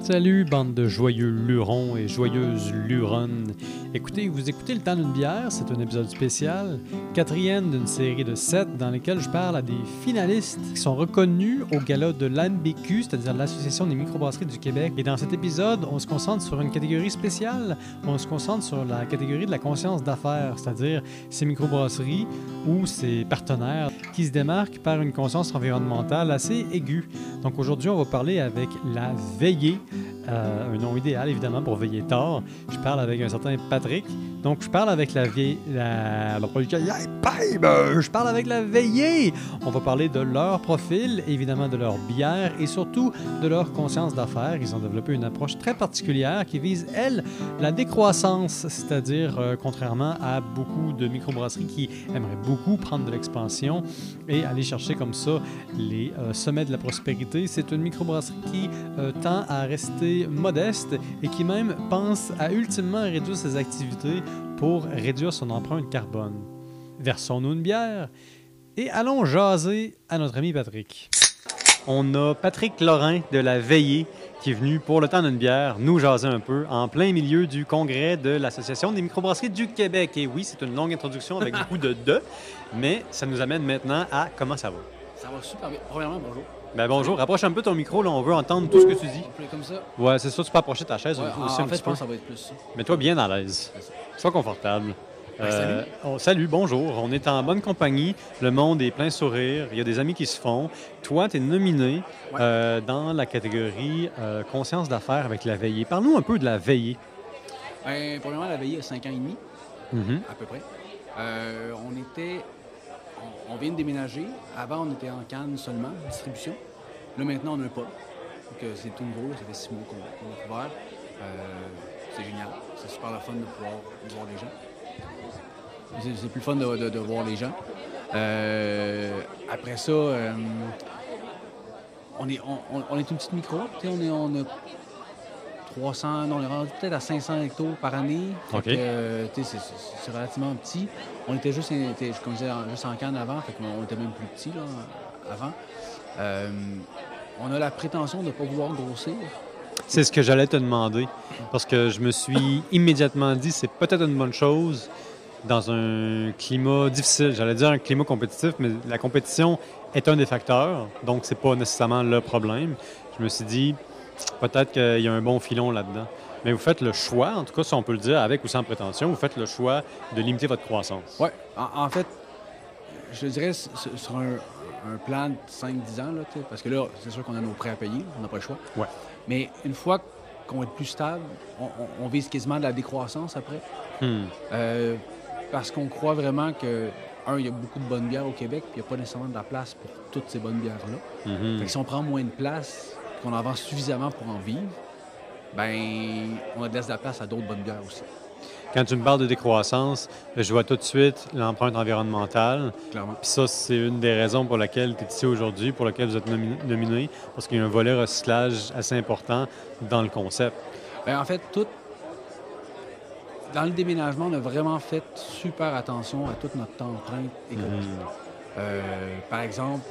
Salut, bande de joyeux lurons et joyeuses luronnes. Écoutez, vous écoutez Le temps d'une bière, c'est un épisode spécial, quatrième d'une série de sept dans lesquels je parle à des finalistes qui sont reconnus au gala de l'ANBQ, c'est-à-dire l'Association des microbrasseries du Québec. Et dans cet épisode, on se concentre sur une catégorie spéciale. On se concentre sur la catégorie de la conscience d'affaires, c'est-à-dire ces microbrasseries ou ces partenaires qui se démarquent par une conscience environnementale assez aiguë. Donc aujourd'hui, on va parler avec la veillée, euh, un nom idéal évidemment pour veiller tard. Je parle avec un certain Patrick. Donc je parle avec la vieille... La... Je parle avec la veillée. On va parler de leur profil, évidemment de leur bière et surtout de leur conscience d'affaires. Ils ont développé une approche très particulière qui vise, elle, la décroissance, c'est-à-dire, euh, contrairement à beaucoup de microbrasseries qui aimeraient beaucoup prendre de l'expansion et aller chercher comme ça les euh, sommets de la prospérité, c'est une microbrasserie qui tend à rester modeste et qui même pense à ultimement réduire ses activités pour réduire son empreinte carbone. Versons-nous une bière et allons jaser à notre ami Patrick. On a Patrick Lorrain de la Veillée qui est venu pour le temps d'une bière nous jaser un peu en plein milieu du congrès de l'Association des microbrasseries du Québec. Et oui, c'est une longue introduction avec beaucoup de « de », mais ça nous amène maintenant à comment ça va? Ça va super bien. Premièrement, bonjour. Ben bonjour, rapproche un peu ton micro, là, on veut entendre tout ce que tu dis. Comme ça? Ouais, c'est ça, tu peux approcher ta chaise Ouais, aussi en un fait, petit je peu. pense que ça va être plus ça. Mets-toi bien à l'aise. Sois confortable. Ben, salut. on- salut, bonjour. On est en bonne compagnie. Le monde est plein sourire. Il y a des amis qui se font. Toi, tu es nominé Ouais. euh, dans la catégorie euh, conscience d'affaires avec la veillée. Parle-nous un peu de la veillée. Ben, premièrement, la veillée a 5 ans et demi, Mhm. à peu près. Euh, on était. On, vient de déménager. Avant, on était en canne seulement, distribution. Là, maintenant, on a un pub. Donc, euh, c'est tout nouveau. Ça fait 6 mois qu'on a ouvert. Euh, c'est génial. C'est super le fun de pouvoir voir les gens. C'est plus fun de, de- voir les gens. Euh, après ça, on, est, une petite micro. On, est, on a 300, non, on est rendu peut-être à 500 hectos par année. OK. euh, c'est- relativement petit. On était juste, était, comme je disais, juste en canne avant, fait qu'on était même plus petit là, avant. Euh, on a la prétention de ne pas vouloir grossir. C'est ce que j'allais te demander. Parce que je me suis immédiatement dit, c'est peut-être une bonne chose dans un climat difficile. J'allais dire un climat compétitif, mais la compétition est un des facteurs. Donc, c'est pas nécessairement le problème. Je me suis dit, peut-être qu'il y a un bon filon là-dedans. Mais vous faites le choix, en tout cas, si on peut le dire, avec ou sans prétention, vous faites le choix de limiter votre croissance. Oui, en, en fait, je dirais sur un, un plan de 5-10 ans, là, parce que là, c'est sûr qu'on a nos prêts à payer, on n'a pas le choix. Ouais. Mais une fois qu'on va être plus stable, on, on- on vise quasiment de la décroissance après. Hmm. Euh, parce qu'on croit vraiment que, un, il y a beaucoup de bonnes bières au Québec, puis il n'y a pas nécessairement de la place pour toutes ces bonnes bières-là. Fait que si on prend moins de place, qu'on en vend suffisamment pour en vivre, ben on laisse de la place à d'autres bonnes bières aussi, Quand tu me parles de décroissance, je vois tout de suite l'empreinte environnementale. clairement. Puis ça, c'est une des raisons pour laquelle tu es ici aujourd'hui, pour laquelle vous êtes nomi- nominé, parce qu'il y a un volet recyclage assez important dans le concept. Ben, en fait, tout. Dans le déménagement, on a vraiment fait super attention à toute notre empreinte écologique. Mhm. Euh, par exemple,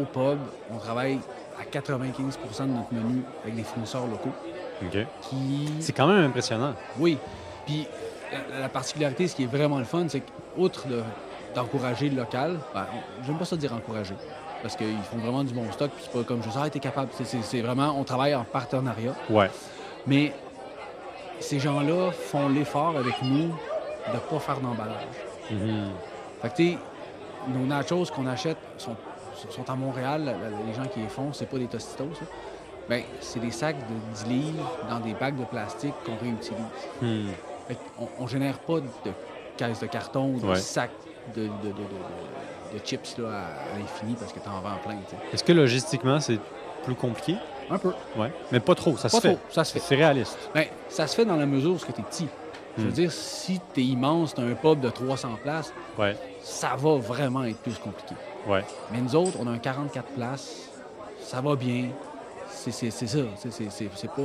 au pub, on travaille à 95 de notre menu avec des fournisseurs locaux OK. qui. C'est quand même impressionnant. Oui. Puis la, la particularité, ce qui est vraiment le fun, c'est qu'outre de- d'encourager le local, ben, j'aime pas ça dire encourager, parce qu'ils font vraiment du bon stock, puis c'est pas comme je sais, ah, t'es capable. C'est- vraiment, on travaille en partenariat. Ouais. Mais ces gens-là font l'effort avec nous de ne pas faire d'emballage. Mhm. Fait que, tu sais, nos nachos qu'on achète sont, sont à Montréal. Les gens qui les font, c'est pas des Tostitos. là. Ben, c'est des sacs de 10 livres dans des bacs de plastique qu'on réutilise. Hmm. On génère pas de caisses de carton ou de Ouais. sacs de, de- de- de- de- de chips là, à, l'infini parce que tu en vends plein. Est-ce que logistiquement, c'est plus compliqué? Un peu. Ouais. Mais pas trop, ça Pas se fait. trop, ça se fait. C'est réaliste. Ben, ça se fait dans la mesure où tu es petit. Je veux dire, si tu es immense, tu as un pub de 300 places, Ouais. ça va vraiment être plus compliqué. Ouais. Mais nous autres, on a un 44 places, ça va bien. C'est ça. C'est- pas.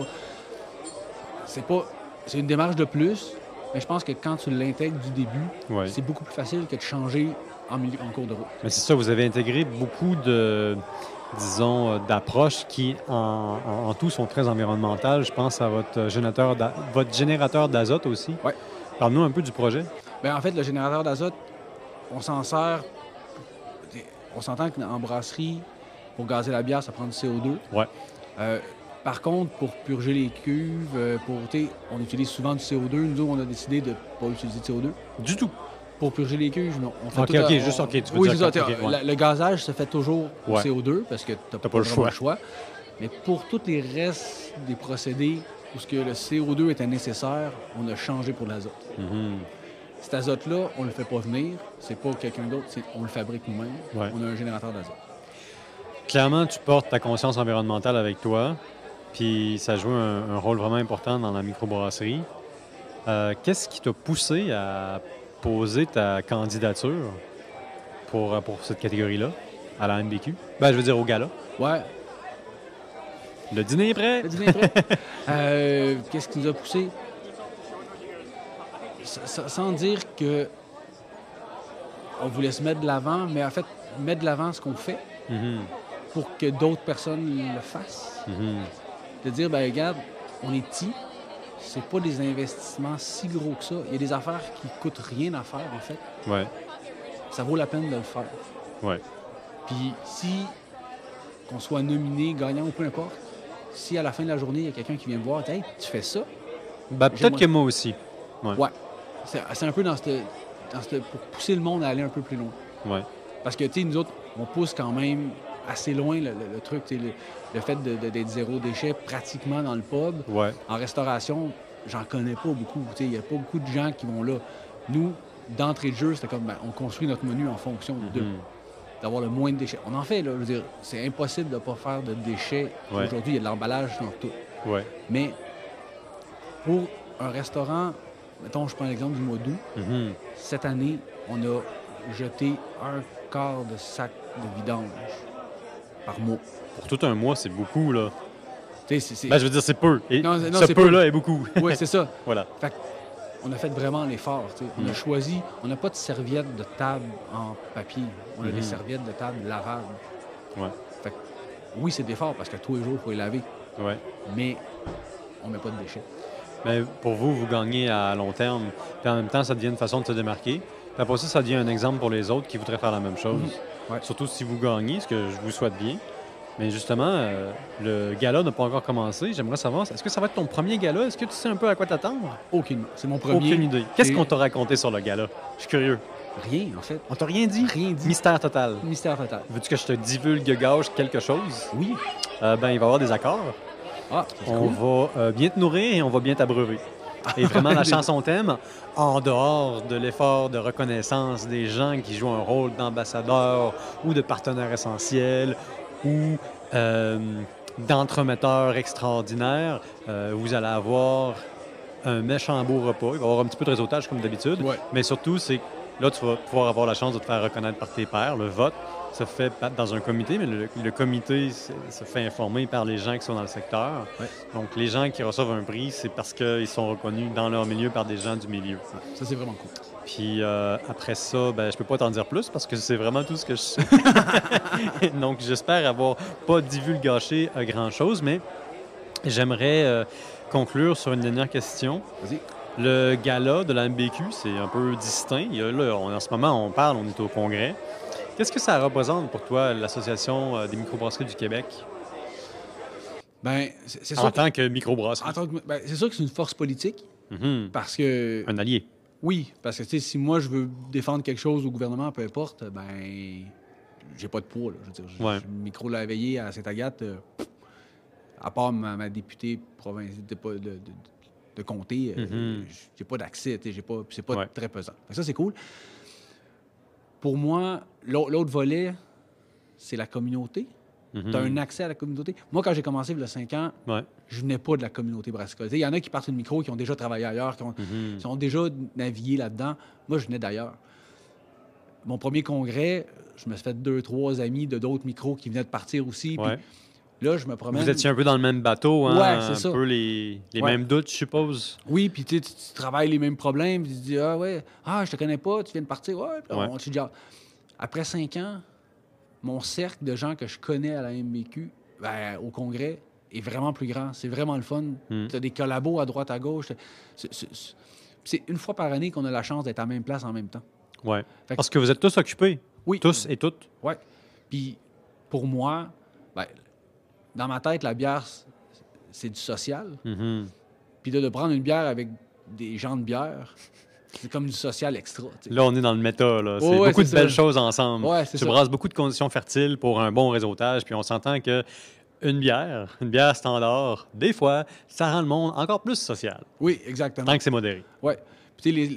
C'est pas. C'est une démarche de plus, mais je pense que quand tu l'intègres du début, Ouais. c'est beaucoup plus facile que de changer en, milieu- en cours de route. Mais c'est ça, vous avez intégré beaucoup de, disons, euh, d'approches qui, en, en- en tout, sont très environnementales. Je pense à votre générateur, d'a- votre générateur d'azote aussi. Ouais. Parle-nous un peu du projet. Ben, en fait, le générateur d'azote, on s'en sert. On s'entend qu'en brasserie, pour gazer la bière, ça prend du CO2. Ouais. Euh, par contre, pour purger les cuves, euh, pour, on utilise souvent du CO2. Nous, on a décidé de ne pas utiliser de CO2. Du tout. Pour purger les cuves, non. On fait Ok, tout à- ok, on- juste, ok, tu veux oui, dire ça. ouais. la- Le gazage se fait toujours au Ouais. CO2 parce que tu n'as pas pas, le choix. Mais pour tous les restes des procédés où ce que le CO2 était nécessaire, on a changé pour l'azote. Mhm. Cet azote-là, on ne le fait pas venir. C'est pas quelqu'un d'autre, on le fabrique nous-mêmes. Ouais. On a un générateur d'azote. Clairement, tu portes ta conscience environnementale avec toi, puis ça joue un, un rôle vraiment important dans la microbrasserie. Euh, Qu'est-ce qui t'a poussé à poser ta candidature pour, pour cette catégorie-là, à la MBQ? Ben, je veux dire au gala. Ouais, Le dîner est prêt? le dîner est prêt. Euh, Qu'est-ce qui nous a poussé? S- Sans dire que on voulait se mettre de l'avant, mais en fait, mettre de l'avant ce qu'on fait Mhm, pour que d'autres personnes le fassent. mhm. De dire, ben regarde, on est petit, c'est pas des investissements si gros que ça. Il y a des affaires qui coûtent rien à faire, en fait. Ouais, Ça vaut la peine de le faire. ouais. Puis si qu'on soit nominé, gagnant ou peu importe, si à la fin de la journée, il y a quelqu'un qui vient me voir, hey, tu fais ça? Ben, peut-être que moi aussi. Ouais. C'est c'est un peu dans cette, dans cette- pour pousser le monde à aller un peu plus loin. Ouais. Parce que, tu sais, nous autres, on pousse quand même assez loin le, le- le truc, le, le fait d'être zéro déchet pratiquement dans le pub. Ouais. En restauration, j'en connais pas beaucoup. Il n'y a pas beaucoup de gens qui vont là. Nous, d'entrée de jeu, c'était comme, ben, on construit notre menu en fonction de Mhm. d'avoir le moins de déchets. On en fait, là. Je veux dire, c'est impossible de ne pas faire de déchets. Ouais. Aujourd'hui, il y a de l'emballage dans tout. Ouais. Mais pour un restaurant, mettons, je prends l'exemple du mois d'août, Mhm. cette année, on a jeté un quart de sac de vidange par mois. Pour tout un mois, c'est beaucoup, là. Ben, je veux dire, c'est peu. Et Non, c'est- non, ce c'est peu. peu-là est beaucoup. Ouais, c'est ça. voilà. Fait on a fait vraiment l'effort. On a Mm. choisi, on n'a pas de serviettes de table en papier. On a des serviettes de table lavables. Ouais. Fait que, oui, c'est d'effort parce que tous les jours, il faut les laver. Ouais. Mais on met pas de déchets. Mais pour vous, vous gagnez à long terme. Puis en même temps, ça devient une façon de se démarquer. Après ça, ça devient un exemple pour les autres qui voudraient faire la même chose. Mhm. Ouais. Surtout si vous gagnez, ce que je vous souhaite bien. Mais justement, euh, le gala n'a pas encore commencé. J'aimerais savoir, est-ce que ça va être ton premier gala? Est-ce que tu sais un peu à quoi t'attendre? Aucune. C'est mon premier. Aucune idée. Qu'est-ce qu'on t'a raconté sur le gala? Je suis curieux. Rien, en fait. On t'a rien dit? Rien dit. Mystère total. Mystère total. Veux-tu que je te divulgue gage quelque chose? Oui. Euh, ben, il va y avoir des accords. Ah, On cool. va euh, bien te nourrir et on va bien t'abreuver. Et vraiment, la chanson thème, en dehors de l'effort de reconnaissance des gens qui jouent un rôle d'ambassadeur ou de partenaire essentiel ou euh, d'entremetteur extraordinaire, euh, vous allez avoir un méchant beau repas. Il va y avoir un petit peu de réseautage comme d'habitude. Ouais. Mais surtout, c'est là, tu vas pouvoir avoir la chance de te faire reconnaître par tes pairs. Le vote se fait pas dans un comité, mais le, le comité se, se fait informer par les gens qui sont dans le secteur. Ouais. Donc, les gens qui reçoivent un prix, c'est parce qu'ils sont reconnus dans leur milieu par des gens du milieu. Ça, c'est vraiment cool. Puis euh, après ça, ben, je peux pas t'en dire plus parce que c'est vraiment tout ce que je sais. Donc, j'espère avoir pas divulgaché euh, grand-chose, mais j'aimerais euh, conclure sur une dernière question. Vas-y. Le gala de la MBQ, c'est un peu distinct. Là, on- en ce moment, on parle, on est au congrès. Qu'est-ce que ça représente pour toi, l'Association euh, des microbrasseries du Québec, Ben, c'est en que, tant que microbrasserie? que- ben, c'est sûr que c'est une force politique Mhm. parce que Un allié. Oui, parce que si moi je veux défendre quelque chose au gouvernement, peu importe, ben j'ai pas de poids. Là. Je veux dire, je- Ouais. je- le micro l'a veillé à Saint-Agathe, euh, à part ma, ma députée provinciale de, de, de, de comté, euh, Mhm. j'ai pas d'accès, j'ai pas, c'est pas Ouais. très pesant. Ça, c'est cool. Pour moi, l'au- l'autre volet, c'est la communauté. Mhm. Tu as un accès à la communauté. Moi, quand j'ai commencé il y a 5 ans, Ouais. je venais pas de la communauté brassicole. Il y en a qui partent une micro, qui ont déjà travaillé ailleurs, qui ont, Mhm. qui ont déjà navigué là-dedans. Moi, je venais d'ailleurs. Mon premier congrès, je me suis fait deux, trois amis de d'autres micros qui venaient de partir aussi. Puis. Là, je me promène. Vous étiez un peu dans le même bateau, hein? Ouais, c'est un ça. peu les, les Ouais. mêmes doutes, je suppose. Oui, puis tu, tu- travailles les mêmes problèmes. puis tu te dis, ah ouais, ah, je te connais pas, tu viens de partir. Ouais, puis Ouais. on se dit, ah. après cinq ans, mon cercle de gens que je connais à la MBQ, ben, au congrès, est vraiment plus grand. C'est vraiment le fun. Mm. Tu as des collabos à droite, à gauche. C'est- une fois par année qu'on a la chance d'être à la même place en même temps. Que- Parce que vous êtes tous occupés. Oui. Tous et toutes. Ouais. Puis pour moi, ben, dans ma tête, la bière, c'est du social. Mhm. Puis là, de prendre une bière avec des gens de bière, c'est comme du social extra. Là, on est dans le méta. Là. C'est ouais, beaucoup de belles choses ensemble. Ouais, tu ça. brasses beaucoup de conditions fertiles pour un bon réseautage. Puis on s'entend que une bière, une bière standard, des fois, ça rend le monde encore plus social. Oui, exactement. Tant que c'est modéré. Ouais. Puis tu sais, les-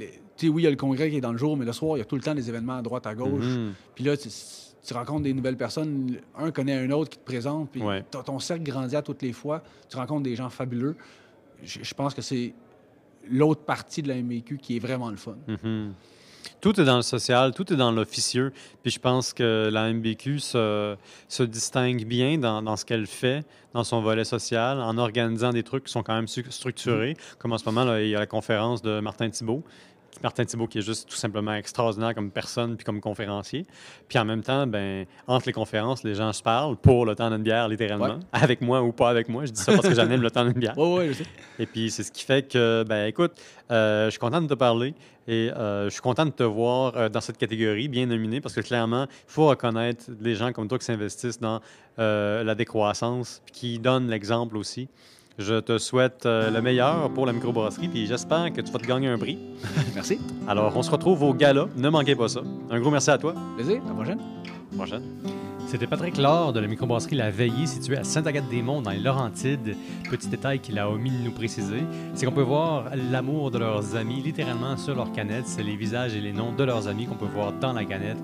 les- oui, il y a le congrès qui est dans le jour, mais le soir, il y a tout le temps des événements à droite, à gauche. Mhm. Puis là, tu, rencontres des nouvelles personnes. Un connaît un autre qui te présente. Puis Ouais. ton, cercle grandit à toutes les fois. Tu rencontres des gens fabuleux. Je, je pense que c'est l'autre partie de la MBQ qui est vraiment le fun. Mhm. Tout est dans le social, tout est dans l'officieux. Puis je pense que la MBQ se, se distingue bien dans, dans ce qu'elle fait, dans son volet social, en organisant des trucs qui sont quand même structurés. Comme en ce moment, là, il y a la conférence de Martin Thibault. Martin Thibault qui est juste tout simplement extraordinaire comme personne puis comme conférencier. Puis en même temps, ben, entre les conférences, les gens se parlent pour le temps d'une bière, littéralement. Ouais. Avec moi ou pas avec moi. Je dis ça parce que j'anime le temps d'une bière. Oui, oui, je sais. Et puis, c'est ce qui fait que, ben écoute, euh, je suis content de te parler et euh, je suis content de te voir euh, dans cette catégorie, bien nominé, parce que clairement, il faut reconnaître les gens comme toi qui s'investissent dans la décroissance, puis qui donnent l'exemple aussi. Je te souhaite euh, le meilleur pour la microbrasserie, puis j'espère que tu vas te gagner un prix. Merci. Alors, on se retrouve au gala. Ne manquez pas ça. Un gros merci à toi. Plaisir. À la prochaine. Prochaine. C'était Patrick Laure de la microbrasserie La Veillée, située à Sainte-Agathe-des-Monts, dans les Laurentides. Petit détail qu'il a omis de nous préciser, c'est qu'on peut voir l'amour de leurs amis littéralement sur leur canette. C'est les visages et les noms de leurs amis qu'on peut voir dans la canette.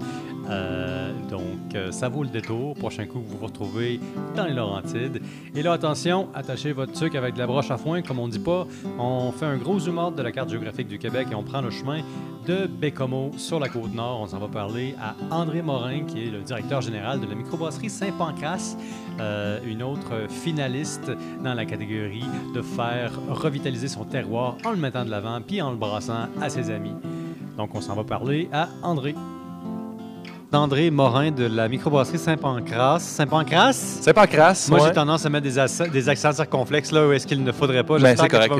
Euh, donc, euh, ça vaut le détour. Prochain coup, vous vous retrouvez dans les Laurentides. Et là, attention, attachez votre sucre avec de la broche à foin. Comme on dit pas, on fait un gros zoom out de la carte géographique du Québec et on prend le chemin de Bécomo sur la côte nord. On s'en va parler à André Morin, qui est le directeur général de la microbrasserie Saint-Pancras, euh, une autre finaliste dans la catégorie de faire revitaliser son terroir en le mettant de l'avant puis en le brassant à ses amis. Donc, on s'en va parler à André. André Morin de la microbrasserie Saint-Pancras. Saint-Pancras? Crasse. Moi, ouais. j'ai tendance à mettre des, ac- des accents circonflexes là où est-ce qu'il ne faudrait pas. Ben, c'est correct.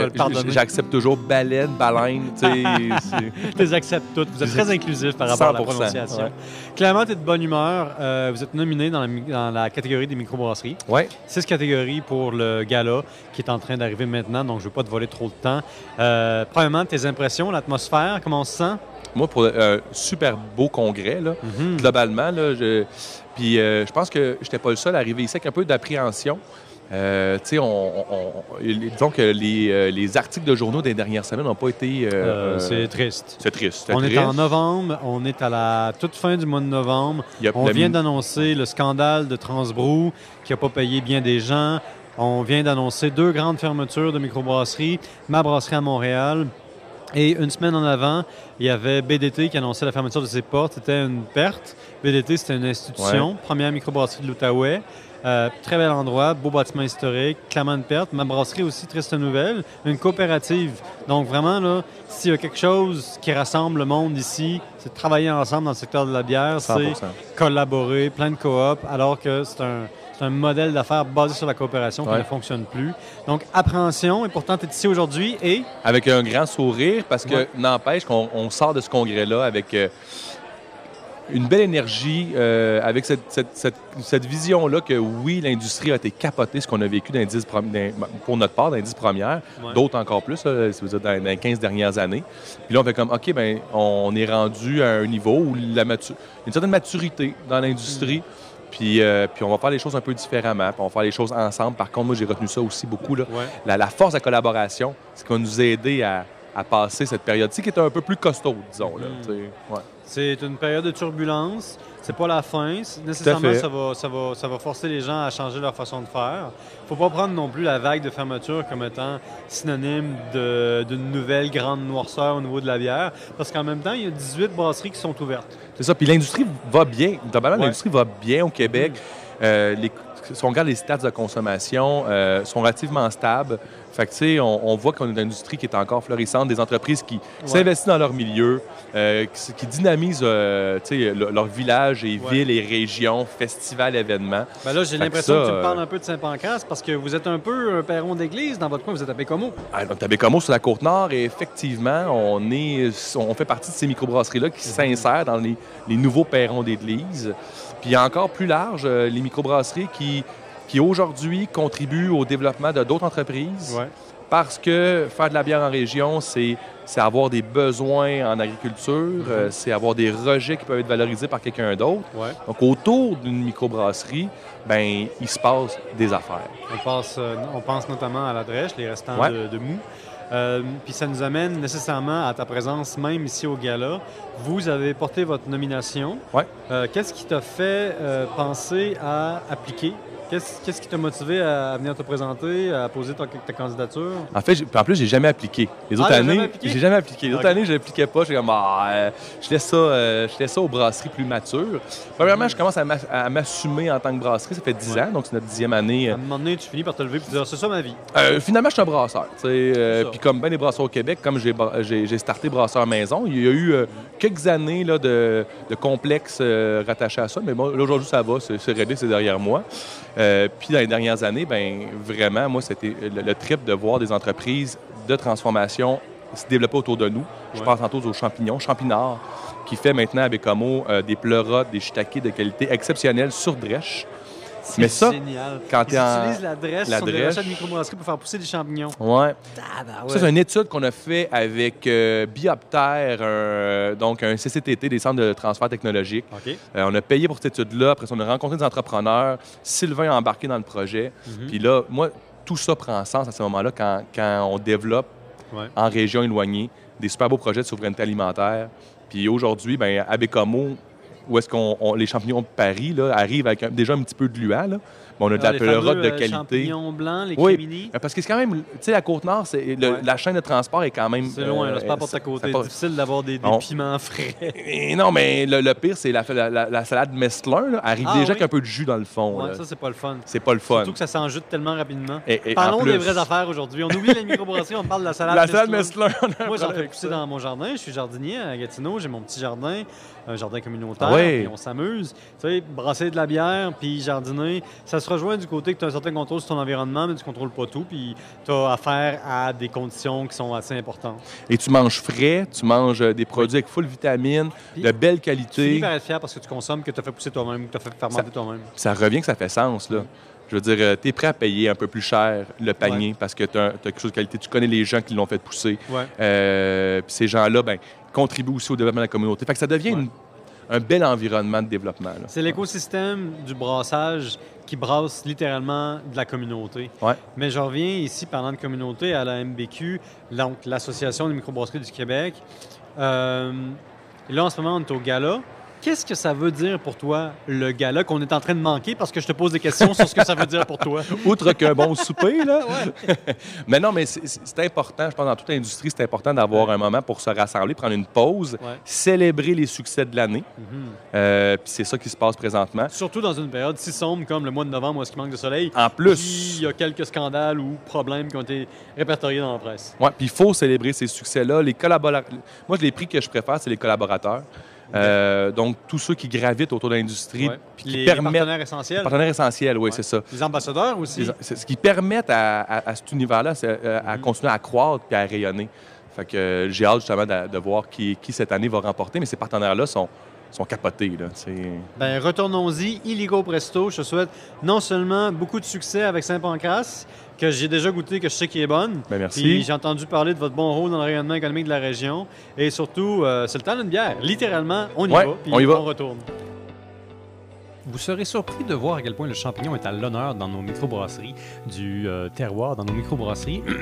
J'accepte toujours baleine, baleine. tu sais, les accepte toutes. Vous êtes très inclusif par rapport à la 100%, prononciation. ouais. Clairement, tu es de bonne humeur. Euh, vous êtes nominé dans la, mi- dans la catégorie des microbrasseries. ouais. Six catégories pour le gala qui est en train d'arriver maintenant, donc je ne veux pas te voler trop de temps. Euh, premièrement, tes impressions, l'atmosphère, comment on se sent? Moi, pour un super beau congrès, là, Mhm. globalement, là, je... puis euh, je pense que j'étais pas le seul à arriver ici avec un peu d'appréhension. Euh, tu sais, on, on- on- disons que les, euh, les articles de journaux des dernières semaines n'ont pas été. euh, Euh, euh, c'est triste. c'est triste. On est en novembre, on est à la toute fin du mois de novembre. On vient d'annoncer le scandale de Transbrou qui n'a pas payé bien des gens. On vient d'annoncer deux grandes fermetures de microbrasseries, ma brasserie à Montréal. Et une semaine en avant, il y avait BDT qui annonçait la fermeture de ses portes. C'était une perte. BDT, c'était une institution, première microbrasserie de l'Outaouais. Euh, très bel endroit, beau bâtiment historique, clairement une perte. Ma brasserie aussi, triste nouvelle, une coopérative. Donc vraiment, là, s'il y a quelque chose qui rassemble le monde ici, c'est de travailler ensemble dans le secteur de la bière, c'est 100%. collaborer, plein de coop, alors que c'est un, c'est un modèle d'affaires basé sur la coopération qui Ouais. ne fonctionne plus. Donc, appréhension, et pourtant, tu es ici aujourd'hui et Avec un grand sourire, parce que Ouais. n'empêche qu'on on sort de ce congrès-là avec euh, une belle énergie, euh, avec cette, cette- cette- cette vision-là que oui, l'industrie a été capotée, ce qu'on a vécu dans les 10 prom- dans- pour notre part dans les 10 premières, Ouais. d'autres encore plus, là, si vous dans, dans les 15 dernières années. Puis là, on fait comme, OK, ben, on est rendu à un niveau où la une certaine maturité dans l'industrie. Puis, euh, puis on va faire les choses un peu différemment, puis on va faire les choses ensemble. Par contre, moi, j'ai retenu ça aussi beaucoup. Là Ouais. la, la force de la collaboration, c'est ce qui va nous aider à, à passer cette période-ci qui est un peu plus costaud, disons. Là, Mm. ouais. c'est une période de turbulence. C'est pas la fin. Nécessairement, ça va, ça, va, ça va forcer les gens à changer leur façon de faire. faut pas prendre non plus la vague de fermeture comme étant synonyme d'une nouvelle grande noirceur au niveau de la bière. Parce qu'en même temps, il y a 18 brasseries qui sont ouvertes. C'est ça. Puis l'industrie va bien. Globalement, Ouais. l'industrie va bien au Québec. Euh, les- si on regarde les stats de consommation, euh, sont relativement stables. Fait que, on, on voit qu'on est une industrie qui est encore florissante, des entreprises qui s'investissent dans leur milieu, euh, qui, qui dynamisent euh, tu sais, le- leurs villages et Ouais. villes et régions, festivals, événements. Ben là, j'ai que l'impression ça, que tu me euh, parles un peu de Saint-Pancras parce que vous êtes un peu un perron d'église dans votre coin, vous êtes à Bécomo. Ah, donc, à Bécomo, sur la Côte-Nord, et effectivement, on, est, on fait partie de ces microbrasseries-là qui s'insèrent dans les, les nouveaux perrons d'église. Puis encore plus large, les microbrasseries qui, qui aujourd'hui contribuent au développement de d'autres entreprises. Ouais. Parce que faire de la bière en région, c'est avoir des besoins en agriculture, euh, c'est avoir des rejets qui peuvent être valorisés par quelqu'un d'autre. Ouais. Donc, autour d'une microbrasserie, ben il se passe des affaires. On, passe, euh, on pense notamment à la drèche, les restants Ouais. de, de mou. Euh, Puis ça nous amène nécessairement à ta présence même ici au gala. Vous avez porté votre nomination. Ouais. Euh, Qu'est-ce qui t'a fait euh, penser à appliquer? Qu'est-ce qui t'a motivé à venir te présenter, à poser ta, ta candidature? En fait, en plus, j'ai jamais appliqué. Les autres Ah, années, j'ai jamais appliqué. Les autres années, je n'appliquais pas. Comme, ah, euh, je laisse ça, euh, je laisse ça aux brasseries plus matures. Premièrement, je commence à m'a- à m'assumer en tant que brasserie. Ça fait 10 Ouais. ans, donc c'est notre dixième année. À un moment donné, tu finis par te lever et te dire c'est ça ma vie. Euh, finalement, je suis un brasseur. euh. Puis comme bien les brasseurs au Québec, comme j'ai starté brasseur maison, il y a eu euh, quelques années là, de, de complexes euh, rattachés à ça. Mais bon, là, aujourd'hui, ça va. C'est c'est réglé, c'est derrière moi. Euh, puis dans les dernières années, ben vraiment, moi, c'était le, le trip de voir des entreprises de transformation se développer autour de nous. Je pense tantôt aux champignons, Champinard, qui fait maintenant à Bécomo euh, des pleurotes, des shiitakes de qualité exceptionnelle sur drèche. Mais ça, génial. quand Ils t'es en- utilisent la dresse la sur des drèche. recettes de microbrasserie pour faire pousser des champignons. Ouais. Ah, ben Ça, c'est une étude qu'on a fait avec euh, Biopter, donc un CCTT, des centres de transfert technologique. Euh, on a payé pour cette étude-là. Après ça, on a rencontré des entrepreneurs. Sylvain a embarqué dans le projet. Mhm. Puis là, moi, tout ça prend sens à ce moment-là quand, quand on développe Ouais. en région éloignée des super beaux projets de souveraineté alimentaire. Puis aujourd'hui, ben, à Bécomo, où est-ce qu'on on- les champignons de Paris là, arrivent avec un- déjà un petit peu de luant. Là. Bon, on a de Ah, la les fameux, de euh, qualité. champignons blancs, les Oui. crimini. Parce que c'est quand même, tu sais, la Côte-Nord, c'est Ouais. la chaîne de transport est quand même. C'est loin, c'est pas euh, à porte à côté. pas- difficile d'avoir des, piments frais. Et non, mais le, le pire, c'est la, la- la- la salade Mestlin, là, arrive Ah déjà oui? avec un peu de jus dans le fond. Ouais, ça, c'est pas le fun. C'est pas le fun. Surtout que ça s'en jute tellement rapidement. Et- et en Parlons des vraies affaires aujourd'hui. On oublie les microbrasseries, on parle de la salade. La salade Mestlin. Moi, j'en fais pousser dans mon jardin. Je suis jardinier à Gatineau. J'ai mon petit jardin, un jardin communautaire. Ah oui. Puis on s'amuse. Tu sais, brasser de la bière, puis jardiner. Ça se rejoint du côté que tu as un certain contrôle sur ton environnement, mais tu contrôles pas tout. Puis tu as affaire à des conditions qui sont assez importantes. Et tu manges frais, tu manges euh, des produits avec full vitamine, Puis, de belle Tu qualité. par être fier parce que tu consommes, que tu as fait pousser toi-même, que tu as fait fermenter toi-même. Ça revient que ça fait sens, là. Je veux dire, tu es prêt à payer un peu plus cher le panier parce que tu as, quelque chose de qualité. Tu connais les gens qui l'ont fait pousser. Ouais. Euh, puis ces gens-là, ben, contribuent aussi au développement de la communauté. Fait que ça devient Ouais. une- un bel environnement de développement. C'est l'écosystème du brassage qui brasse littéralement de la communauté. Ouais. Mais je reviens ici, parlant de communauté, à la MBQ, donc l'Association des microbrasseries du Québec. Euh, là, en ce moment, on est au gala. Qu'est-ce que ça veut dire pour toi, le gala, qu'on est en train de manquer parce que je te pose des questions sur ce que ça veut dire pour toi? Outre qu'un bon souper, là. mais non, mais c'est- important, je pense, dans toute l'industrie, c'est important d'avoir un moment pour se rassembler, prendre une pause, Ouais. célébrer les succès de l'année. Mhm. Euh, Puis c'est ça qui se passe présentement. Surtout dans une période si sombre comme le mois de novembre où est-ce qu'il manque de soleil. En plus, il y a quelques scandales ou problèmes qui ont été répertoriés dans la presse. ouais, puis il faut célébrer ces succès-là. Les collaborateurs, moi, les prix que je préfère, c'est les collaborateurs. Euh, donc, tous ceux qui gravitent autour de l'industrie, Ouais. qui Les, les partenaires essentiels. Partenaires essentiels, oui, Ouais. c'est ça. Les ambassadeurs aussi. Les- ce qui permettent à, à- à cet univers-là c'est, euh, à Mhm. continuer à croître puis à rayonner. Fait que euh, j'ai hâte justement de, de voir qui, qui cette année va remporter, mais ces partenaires-là sont, sont capotés. Là. Ben, retournons-y, illigo presto. Je te souhaite non seulement beaucoup de succès avec Saint-Pancras, que j'ai déjà goûté, que je sais qu'il est bonne. Ben, merci. Puis j'ai entendu parler de votre bon rôle dans le rayonnement économique de la région. Et surtout, euh, c'est le temps d'une bière. Littéralement, on y Ouais, va. Puis on y va. on retourne. Vous serez surpris de voir à quel point le champignon est à l'honneur dans nos microbrasseries du euh, terroir, dans nos microbrasseries.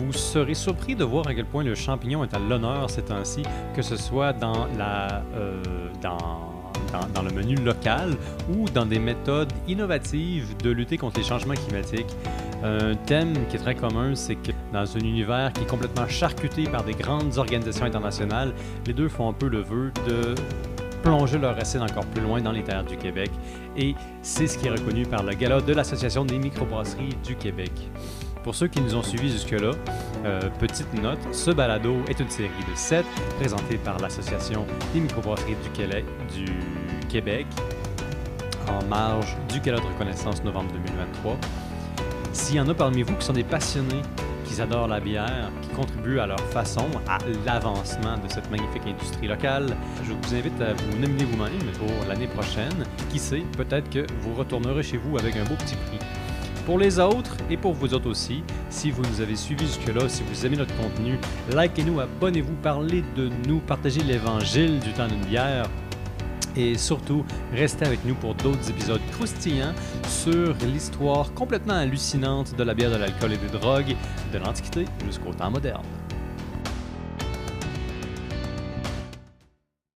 Vous serez surpris de voir à quel point le champignon est à l'honneur ces temps-ci, que ce soit euh, dans, le menu local ou dans des méthodes innovatives de lutter contre les changements climatiques. Un thème qui est très commun, c'est que dans un univers qui est complètement charcuté par des grandes organisations internationales, les deux font un peu le vœu de plonger leur racine encore plus loin dans les terres du Québec. Et c'est ce qui est reconnu par le gala de l'Association des microbrasseries du Québec. Pour ceux qui nous ont suivis jusque-là, euh, petite note, ce balado est une série de 7 présentée par l'Association des microbrasseries du Québec, du Québec en marge du Gala de reconnaissance novembre 2023. S'il y en a parmi vous qui sont des passionnés, qui adorent la bière, qui contribuent à leur façon à l'avancement de cette magnifique industrie locale, je vous invite à vous nominer vous-même pour l'année prochaine. Qui sait, peut-être que vous retournerez chez vous avec un beau petit prix. Pour les autres et pour vous autres aussi, si vous nous avez suivis jusque-là, si vous aimez notre contenu, likez-nous, abonnez-vous, parlez de nous, partagez l'évangile du temps d'une bière. Et surtout, restez avec nous pour d'autres épisodes croustillants sur l'histoire complètement hallucinante de la bière, de l'alcool et des drogues, de l'Antiquité jusqu'au temps moderne.